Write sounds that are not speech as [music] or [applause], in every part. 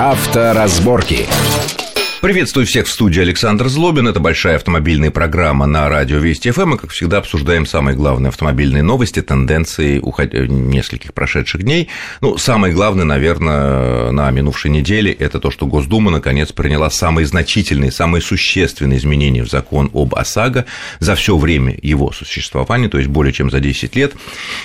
Авторазборки. Приветствую всех в студии Александр Злобин. Это большая автомобильная программа на радио Вести ФМ. Мы, как всегда, обсуждаем самые главные автомобильные новости, тенденции уход... нескольких прошедших дней. Ну, самое главное, наверное, на минувшей неделе – это то, что Госдума, наконец, приняла самые значительные, самые существенные изменения в закон об ОСАГО за все время его существования, то есть более чем за 10 лет.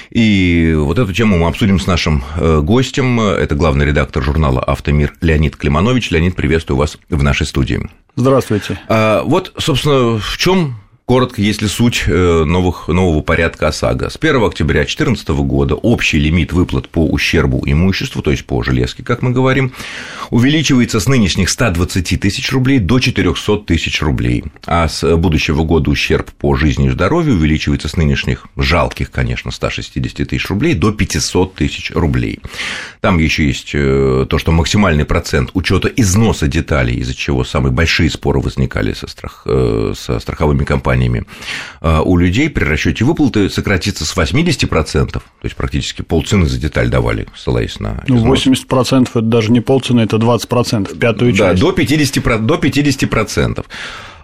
И вот эту тему мы обсудим с нашим э, гостем. Это главный редактор журнала «Автомир» Леонид Климанович. Леонид, приветствую вас в нашей нашей студии. Здравствуйте. А, вот, собственно, в чем Коротко, если суть э, новых, нового порядка ОСАГО. С 1 октября 2014 года общий лимит выплат по ущербу имуществу, то есть по железке, как мы говорим, увеличивается с нынешних 120 тысяч рублей до 400 тысяч рублей, а с будущего года ущерб по жизни и здоровью увеличивается с нынешних жалких, конечно, 160 тысяч рублей до 500 тысяч рублей. Там еще есть э, то, что максимальный процент учета износа деталей, из-за чего самые большие споры возникали со, страх... Э, со страховыми компаниями, компаниями, а, у людей при расчете выплаты сократится с 80%, то есть практически полцены за деталь давали, ссылаясь на Ну, 80% это даже не полцены, это 20%, пятую часть. Да, до 50%. До 50%.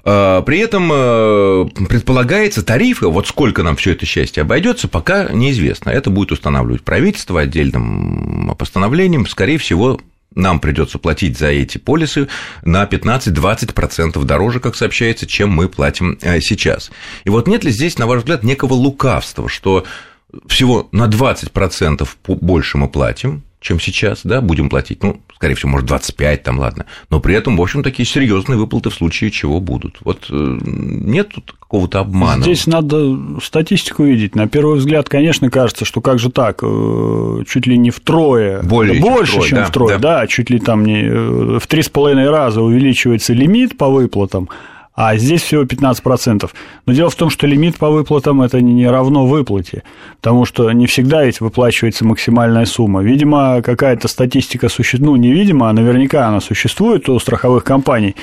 А, при этом э, предполагается тарифы, вот сколько нам все это счастье обойдется, пока неизвестно. Это будет устанавливать правительство отдельным постановлением, скорее всего, нам придется платить за эти полисы на 15-20% дороже, как сообщается, чем мы платим э, сейчас. И вот нет ли здесь, на ваш взгляд, некого лукавства, что всего на 20% больше мы платим, чем сейчас, да, будем платить, ну, скорее всего, может, 25 там, ладно, но при этом, в общем, такие серьезные выплаты в случае чего будут. Вот э, нет тут какого-то обмана. Здесь надо статистику видеть. На первый взгляд, конечно, кажется, что как же так, э, чуть ли не втрое, Более да, больше, чем, втрое, чем да, втрое, да. да, чуть ли там не э, в три с половиной раза увеличивается лимит по выплатам, а здесь всего 15%. Но дело в том, что лимит по выплатам это не равно выплате, потому что не всегда ведь выплачивается максимальная сумма. Видимо, какая-то статистика существует, ну, невидимо, а наверняка она существует у страховых компаний,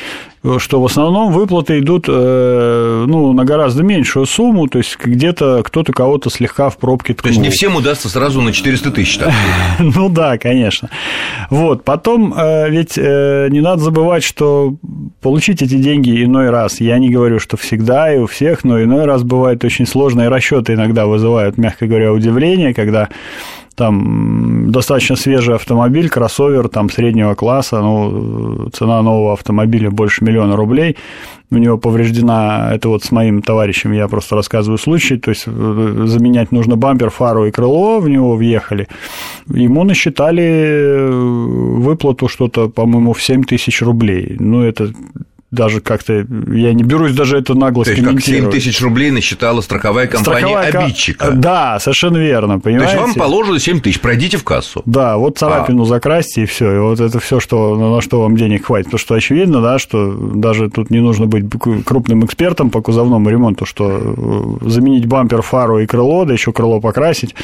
что в основном выплаты идут э, ну, на гораздо меньшую сумму, то есть где-то кто-то кого-то слегка в пробке ткнул. То есть не всем удастся сразу на 400 тысяч. [laughs] Ну да, конечно. Вот, потом э, ведь э, не надо забывать, что получить эти деньги иной раз, я не говорю, что всегда и у всех, но иной раз бывает очень сложно, и расчеты иногда вызывают, мягко говоря, удивление, когда там достаточно свежий автомобиль, кроссовер там среднего класса, ну, цена нового автомобиля больше миллиона рублей, у него повреждена, это вот с моим товарищем я просто рассказываю случай, то есть э, заменять нужно бампер, фару и крыло, в него въехали, ему насчитали э, выплату что-то, по-моему, в 7 тысяч рублей, ну, это даже как-то, я не берусь даже это нагло То есть, как 7 тысяч рублей насчитала страховая компания страховая обидчика. Да, совершенно верно, понимаете? То есть, вам положено 7 тысяч, пройдите в кассу. Да, вот царапину а. закрасьте, и все, и вот это все, что, на что вам денег хватит. Потому что очевидно, да, что даже тут не нужно быть крупным экспертом по кузовному ремонту, что э, заменить бампер, фару и крыло, да еще крыло покрасить.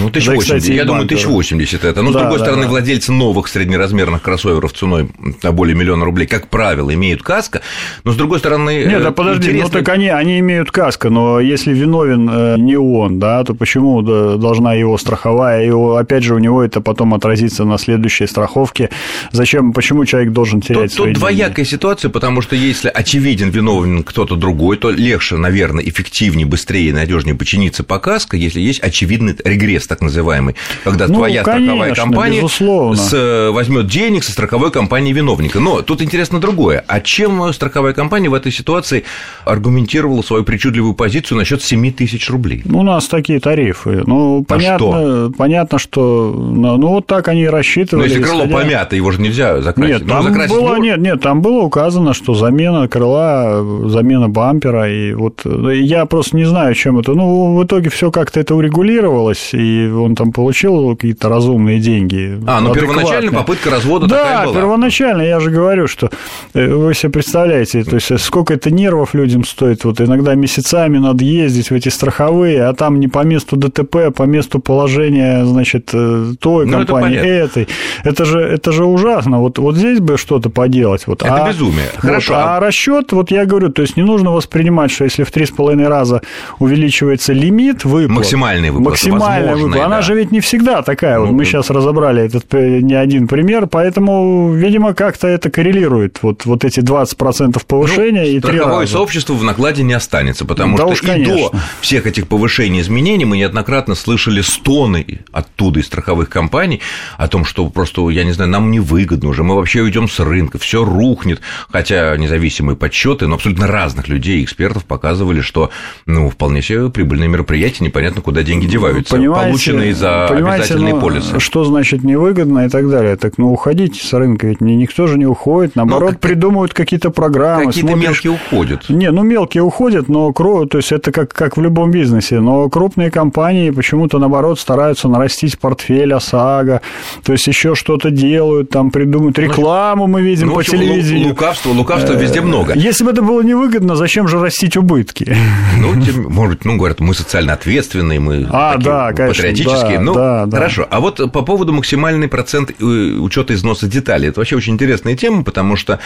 Ну, 1080, да, кстати, я думаю, 1080 это. Но, да, с другой да, стороны, да. владельцы новых среднеразмерных кроссоверов ценой более миллиона рублей, как правило, имеют каску, каска. Но с другой стороны. Нет, да подожди, интересно... ну так они, они имеют каска, но если виновен э, не он, да, то почему должна его страховая, его, опять же, у него это потом отразится на следующей страховке. Зачем, почему человек должен терять тут, свои Тут двоякая деньги? ситуация, потому что если очевиден виновен кто-то другой, то легче, наверное, эффективнее, быстрее и надежнее починиться по каско, если есть очевидный регресс, так называемый, когда ну, твоя конечно, страховая компания безусловно. с, возьмет денег со страховой компании виновника. Но тут интересно другое. А чем страховая компания в этой ситуации аргументировала свою причудливую позицию насчет 7 тысяч рублей. Ну, у нас такие тарифы. Ну, а понятно, что? понятно, что ну, ну, вот так они и рассчитывали. Но если крыло исходя... помято, его же нельзя закрасить. Нет, там закрасить было, нет, нет, там было указано, что замена крыла, замена бампера, и вот я просто не знаю, чем это. Ну, в итоге все как-то это урегулировалось, и он там получил какие-то разумные деньги. А, ну первоначально попытка развода да, такая была. Да, первоначально, я же говорю, что э, вы себе представляете, представляете, то есть сколько это нервов людям стоит, вот иногда месяцами надо ездить в эти страховые, а там не по месту ДТП, а по месту положения, значит, э, той ну, компании, это этой. Это же, это же ужасно. Вот, вот здесь бы что-то поделать. Вот. Это а, безумие. Хорошо. Вот, а расчет, вот я говорю, то есть не нужно воспринимать, что если в три с половиной раза увеличивается лимит выплат, максимальный выплат, максимальная выплата, да. она же ведь не всегда такая. Ну, вот мы сейчас разобрали этот э, не один пример, поэтому, видимо, как-то это коррелирует. Вот, вот эти 20% повышения ну, и три раза. сообщество в накладе не останется, потому да что уж, и конечно. до всех этих повышений изменений мы неоднократно слышали стоны оттуда из страховых компаний о том, что просто, я не знаю, нам невыгодно уже, мы вообще уйдем с рынка, все рухнет, хотя независимые подсчеты, но абсолютно разных людей, экспертов показывали, что ну, вполне себе прибыльные мероприятия, непонятно, куда деньги деваются, понимаете, полученные за обязательные ну, полисы. Что значит невыгодно и так далее? Так, ну, уходите с рынка, ведь никто же не уходит, наоборот, ну, как... придумывают какие-то программы. Какие-то смотришь... мелкие уходят. Не, ну, мелкие уходят, но, то есть, это как, как в любом бизнесе, но крупные компании почему-то, наоборот, стараются нарастить портфель ОСАГО, то есть, еще что-то делают, там придумают рекламу, мы видим ну, по телевидению. Лукавства, лукавства везде э, много. Если бы это было невыгодно, зачем же растить убытки? Ну, может, ну, говорят, мы социально ответственные, мы а, такие да, конечно, патриотические. Да, ну, да, хорошо. А вот по поводу максимальный процент э, учета износа деталей, это вообще очень интересная тема, потому что,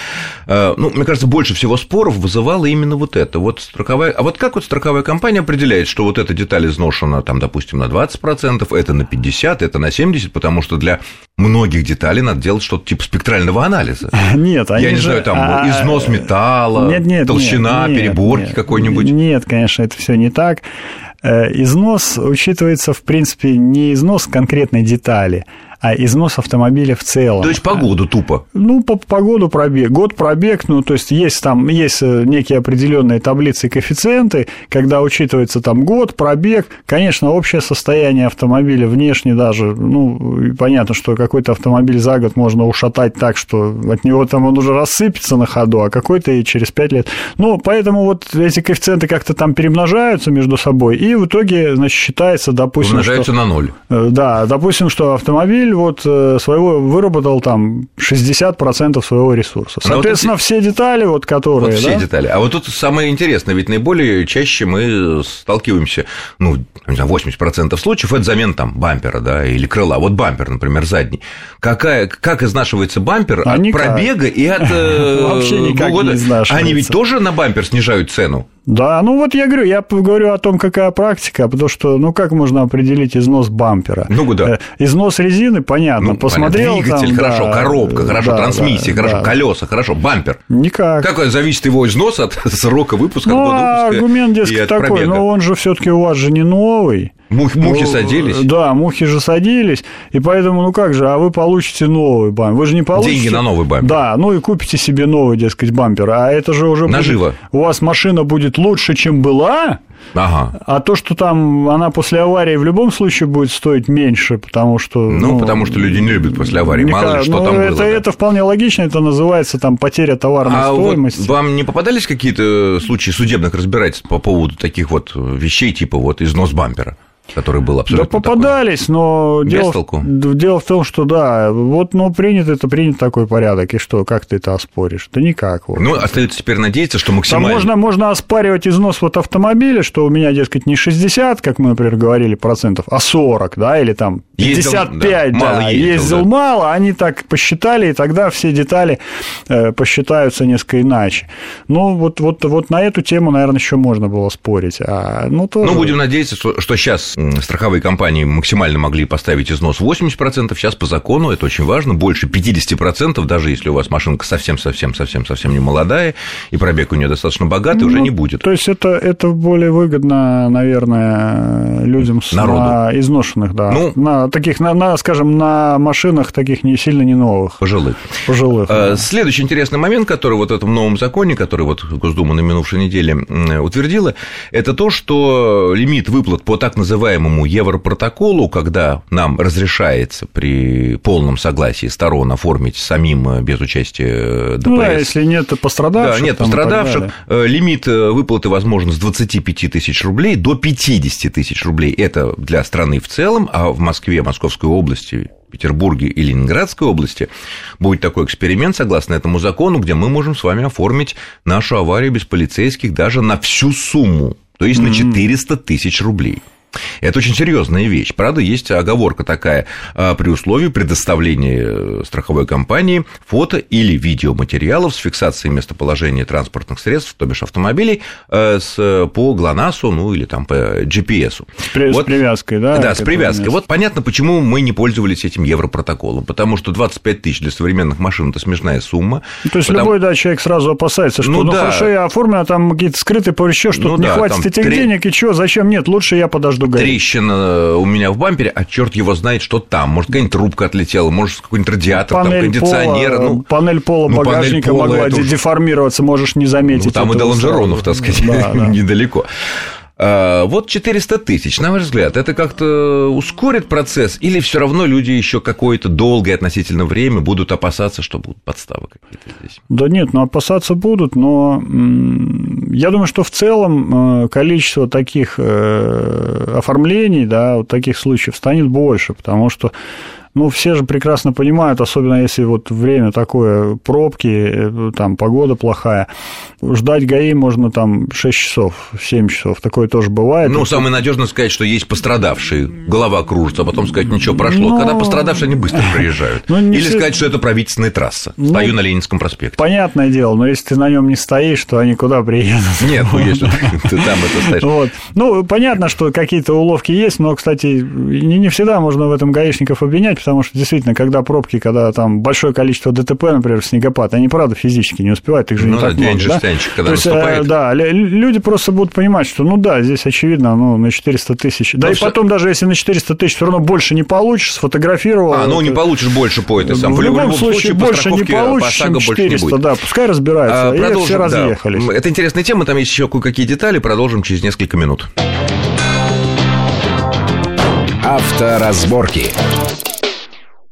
э, ну, мне кажется, больше всего споров вызывало именно вот это. Вот страховая... А вот как вот страховая компания определяет, что вот эта деталь изношена, там, допустим, на 20%, это на 50%, это на 70%, потому что для многих деталей надо делать что-то типа спектрального анализа. [laughs] Нет, они Я не же... знаю, там а... износ металла, нет, нет, толщина нет, переборки какой-нибудь. Нет, конечно, это все не так. Э, износ учитывается, в принципе, не износ конкретной детали, а износ автомобиля в целом. То есть погоду тупо? Ну, по погоду пробег. Год пробег, ну, то есть есть там есть э, некие определенные таблицы и коэффициенты, когда учитывается там год, пробег, конечно, общее состояние автомобиля внешне даже, ну, понятно, что какой-то автомобиль за год можно ушатать так, что от него там он уже рассыпется на ходу, а какой-то и через 5 лет. Ну, поэтому вот эти коэффициенты как-то там перемножаются между собой, и в итоге, значит, считается, допустим... Умножаются что, на ноль. Э, да, допустим, что автомобиль автомобиль вот э, своего выработал там 60% своего ресурса. Ну, Соответственно, вот эти... все детали, вот которые. Вот все да? детали. А вот тут самое интересное, ведь наиболее чаще мы сталкиваемся, ну, не знаю, 80% случаев это замена там бампера, да, или крыла. Вот бампер, например, задний. Какая, как изнашивается бампер а от никак. пробега и от э, [laughs] Вообще никак года? не Они ведь тоже на бампер снижают цену? Да, ну вот я говорю, я говорю о том, какая практика, потому что, ну как можно определить износ бампера? Ну да. Э, износ резины, понятно, ну, посмотрел понятно. Двигатель, там, хорошо, да, коробка, хорошо, да, трансмиссия, да, хорошо, да. колеса, хорошо, бампер. Никак. Как зависит его износ от [laughs] срока выпуска, ну, от года выпуска аргумент, дескать, такой, пробега. но он же все таки у вас же не новый. Мух, мухи ну, садились? Да, мухи же садились, и поэтому, ну как же, а вы получите новый бампер. Вы же не получите... Деньги на новый бампер. Да, ну и купите себе новый, дескать, бампер, а это же уже... Наживо. Будет... У вас машина будет лучше, чем была, Ага. А то, что там она после аварии в любом случае будет стоить меньше, потому что... Ну, ну потому что люди не любят после аварии, мало ли что ну, там это, было. Да. Это вполне логично, это называется там потеря товарной а стоимости. Вот вам не попадались какие-то случаи судебных разбирательств по поводу таких вот вещей, типа вот износ бампера? Который был абсолютно Да попадались, такой. но Без дело, толку. дело в том, что да, вот, ну, принят это, принят такой порядок, и что, как ты это оспоришь? Да никак. Вот. Ну, остается теперь надеяться, что максимально... Там можно, можно оспаривать износ вот автомобиля, что у меня, дескать, не 60, как мы, например, говорили, процентов, а 40, да, или там 55, ездил, да, да, мало ездил, ездил да. мало, они так посчитали, и тогда все детали э, посчитаются несколько иначе. Ну, вот, вот, вот на эту тему, наверное, еще можно было спорить. А, ну, тоже... ну, будем надеяться, что, что сейчас страховые компании максимально могли поставить износ 80%, сейчас по закону, это очень важно, больше 50%, даже если у вас машинка совсем-совсем-совсем-совсем не молодая, и пробег у нее достаточно богатый, ну, уже не будет. То есть это, это более выгодно, наверное, людям с Народу. на изношенных, да, ну, на таких, на, на, скажем, на машинах таких не сильно не новых. Пожилых. Пожилых. А, да. Следующий интересный момент, который вот в этом новом законе, который вот Госдума на минувшей неделе утвердила, это то, что лимит выплат по так называемому Европротоколу, когда нам разрешается при полном согласии сторон оформить самим э, без участия э, ДПС. Ну, а если нет пострадавших. Да, нет пострадавших. Э, лимит выплаты возможен с 25 тысяч рублей до 50 тысяч рублей. Это для страны в целом, а в Москве, Московской области Петербурге и Ленинградской области, будет такой эксперимент, согласно этому закону, где мы можем с вами оформить нашу аварию без полицейских даже на всю сумму, то есть mm-hmm. на 400 тысяч рублей. Это очень серьезная вещь. Правда, есть оговорка такая а, при условии предоставления э, страховой компании фото или видеоматериалов с фиксацией местоположения транспортных средств, то бишь автомобилей, э, с, по ГЛОНАССу, ну или там по GPS. При, вот, с привязкой, да? Да, с привязкой. Место. Вот понятно, почему мы не пользовались этим европротоколом, потому что 25 тысяч для современных машин – это смешная сумма. Ну, то есть, потому... любой да, человек сразу опасается, что ну, ну да. хорошо, я оформлю, а там какие-то скрытые еще что-то, ну, не да, хватит этих три... денег, и чего, зачем? Нет, лучше я подожду горит. Трещина у меня в бампере, а черт его знает, что там. Может, какая-нибудь трубка отлетела, может, какой-нибудь радиатор, панель там, кондиционер. Пола, ну, панель пола ну, багажника панель пола, могла деформироваться, можешь не заметить. Ну, там и до лонжеронов, так сказать, да, [laughs] да. недалеко. А, вот 400 тысяч, на ваш взгляд, это как-то ускорит процесс или все равно люди еще какое-то долгое относительно время будут опасаться, что будут подставы какие-то здесь? Да нет, ну опасаться будут, но я думаю, что в целом э, количество таких э, оформлений, да, вот таких случаев станет больше, потому что ну, все же прекрасно понимают, особенно если вот время такое, пробки, э, там погода плохая, ждать ГАИ можно там 6 часов, 7 часов, такое тоже бывает. Ну, самое надежно сказать, что есть пострадавшие, голова кружится, а потом сказать, ничего прошло. Но... Когда пострадавшие, они быстро приезжают. Ну, Или все... сказать, что это правительственная трасса, ну, стою на Ленинском проспекте. Понятное дело, но если ты на нем не стоишь, то они куда приедут? Нет, ну, если [laughs] ты там это стоишь. Вот. Ну, понятно, что какие-то уловки есть, но, кстати, не, не всегда можно в этом гаишников обвинять, потому что действительно, когда пробки, когда там большое количество ДТП, например, снегопад, они, правда, физически не успевают, их же ну, не да, так много. Да? когда То есть, наступает. Э, да, люди просто будут понимать, что, ну да, здесь очевидно, ну, на 400 тысяч. Да, и все... потом, даже если на 400 тысяч все равно больше не получишь, сфотографировал. А, ну, не получишь больше по этой самой. В, в любом случае, случае больше не получишь, чем 400, не да, пускай разбираются, а, и продолжим, все разъехались. Да. Это интересная тема, там есть еще кое-какие детали, продолжим через несколько минут. Авторазборки.